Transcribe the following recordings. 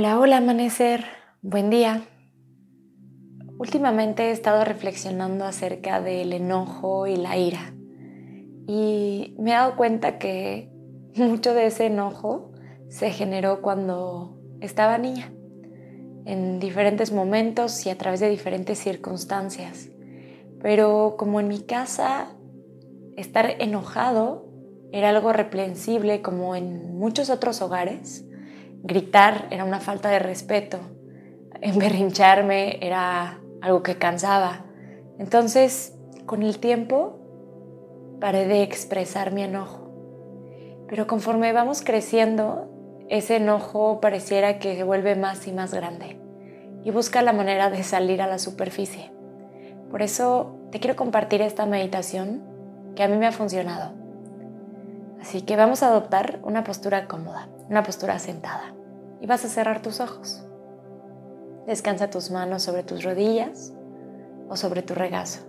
Hola, hola amanecer, buen día. Últimamente he estado reflexionando acerca del enojo y la ira y me he dado cuenta que mucho de ese enojo se generó cuando estaba niña, en diferentes momentos y a través de diferentes circunstancias. Pero como en mi casa estar enojado era algo reprensible como en muchos otros hogares, Gritar era una falta de respeto. Emberrincharme era algo que cansaba. Entonces, con el tiempo, paré de expresar mi enojo. Pero conforme vamos creciendo, ese enojo pareciera que se vuelve más y más grande y busca la manera de salir a la superficie. Por eso te quiero compartir esta meditación que a mí me ha funcionado. Así que vamos a adoptar una postura cómoda, una postura sentada. Y vas a cerrar tus ojos. Descansa tus manos sobre tus rodillas o sobre tu regazo.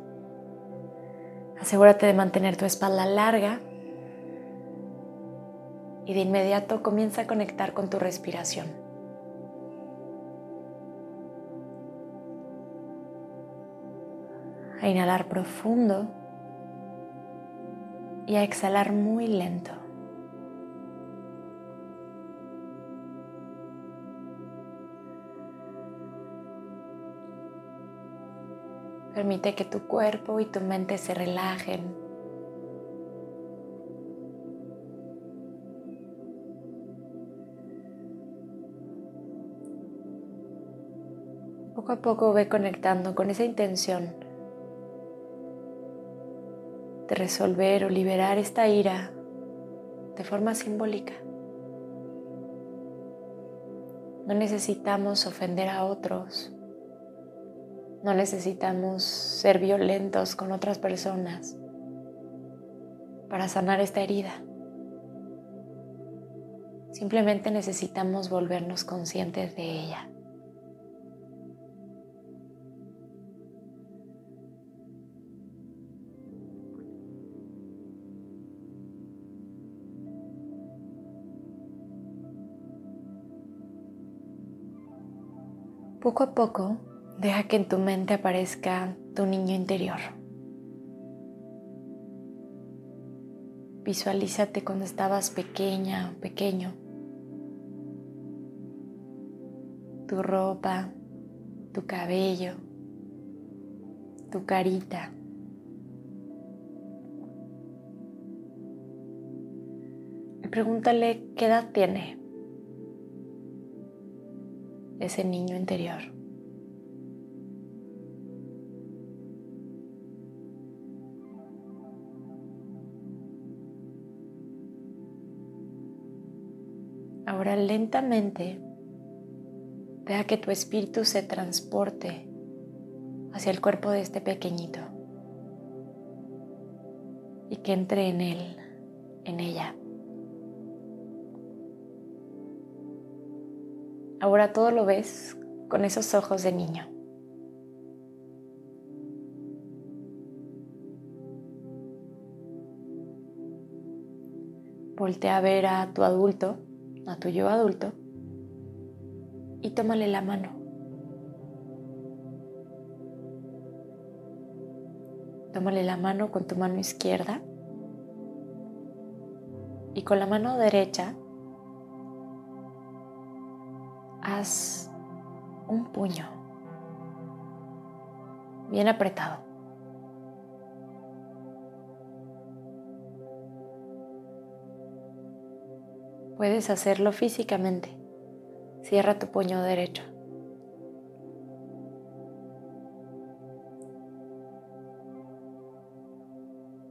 Asegúrate de mantener tu espalda larga y de inmediato comienza a conectar con tu respiración. A inhalar profundo y a exhalar muy lento. Permite que tu cuerpo y tu mente se relajen. Poco a poco ve conectando con esa intención de resolver o liberar esta ira de forma simbólica. No necesitamos ofender a otros no necesitamos ser violentos con otras personas para sanar esta herida. Simplemente necesitamos volvernos conscientes de ella. Poco a poco Deja que en tu mente aparezca tu niño interior. Visualízate cuando estabas pequeña o pequeño. Tu ropa, tu cabello, tu carita. Y pregúntale qué edad tiene ese niño interior. Ahora lentamente deja que tu espíritu se transporte hacia el cuerpo de este pequeñito y que entre en él, en ella. Ahora todo lo ves con esos ojos de niño. Voltea a ver a tu adulto a tu yo adulto y tómale la mano. Tómale la mano con tu mano izquierda y con la mano derecha haz un puño bien apretado. Puedes hacerlo físicamente. Cierra tu puño derecho.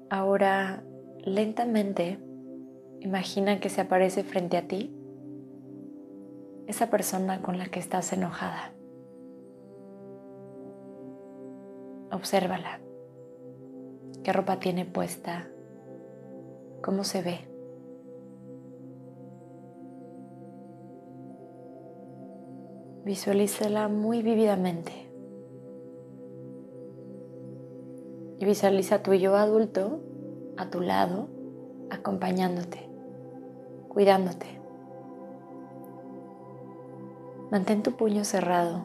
Ahora, lentamente, Imagina que se aparece frente a ti esa persona con la que estás enojada. Obsérvala. ¿Qué ropa tiene puesta? ¿Cómo se ve? Visualízala muy vívidamente. Y visualiza tu yo adulto a tu lado, acompañándote, cuidándote. Mantén tu puño cerrado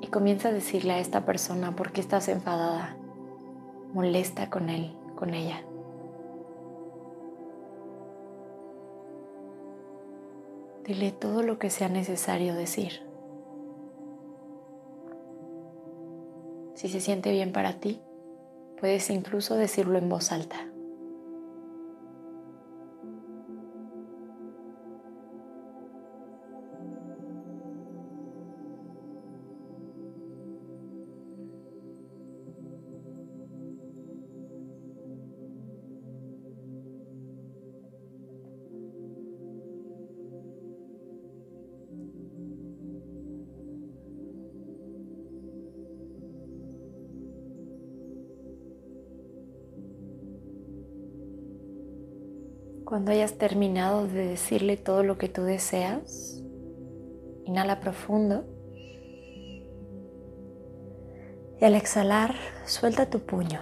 y comienza a decirle a esta persona por qué estás enfadada, molesta con él, con ella. Dile todo lo que sea necesario decir. Si se siente bien para ti, puedes incluso decirlo en voz alta. Cuando hayas terminado de decirle todo lo que tú deseas, inhala profundo. Y al exhalar, suelta tu puño.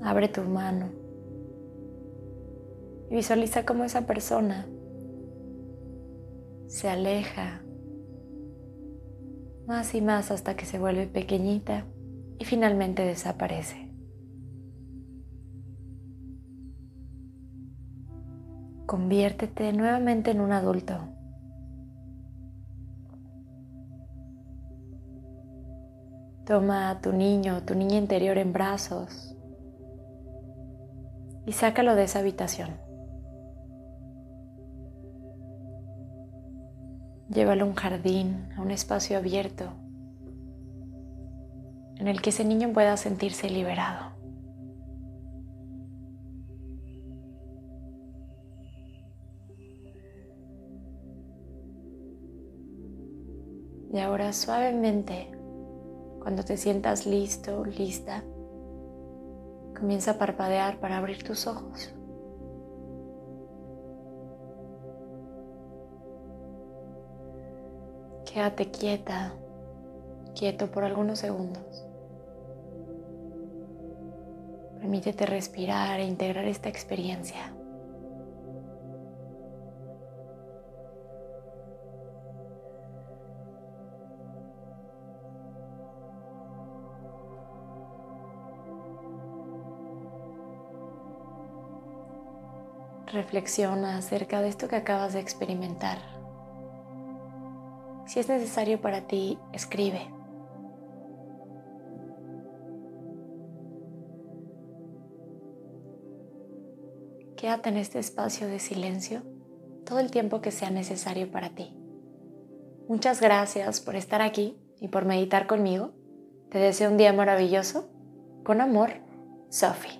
Abre tu mano. Y visualiza cómo esa persona se aleja más y más hasta que se vuelve pequeñita y finalmente desaparece. Conviértete nuevamente en un adulto. Toma a tu niño tu niña interior en brazos y sácalo de esa habitación. Llévalo a un jardín, a un espacio abierto, en el que ese niño pueda sentirse liberado. Y ahora suavemente, cuando te sientas listo, lista, comienza a parpadear para abrir tus ojos. Quédate quieta, quieto por algunos segundos. Permítete respirar e integrar esta experiencia. Reflexiona acerca de esto que acabas de experimentar. Si es necesario para ti, escribe. Quédate en este espacio de silencio todo el tiempo que sea necesario para ti. Muchas gracias por estar aquí y por meditar conmigo. Te deseo un día maravilloso. Con amor, Sophie.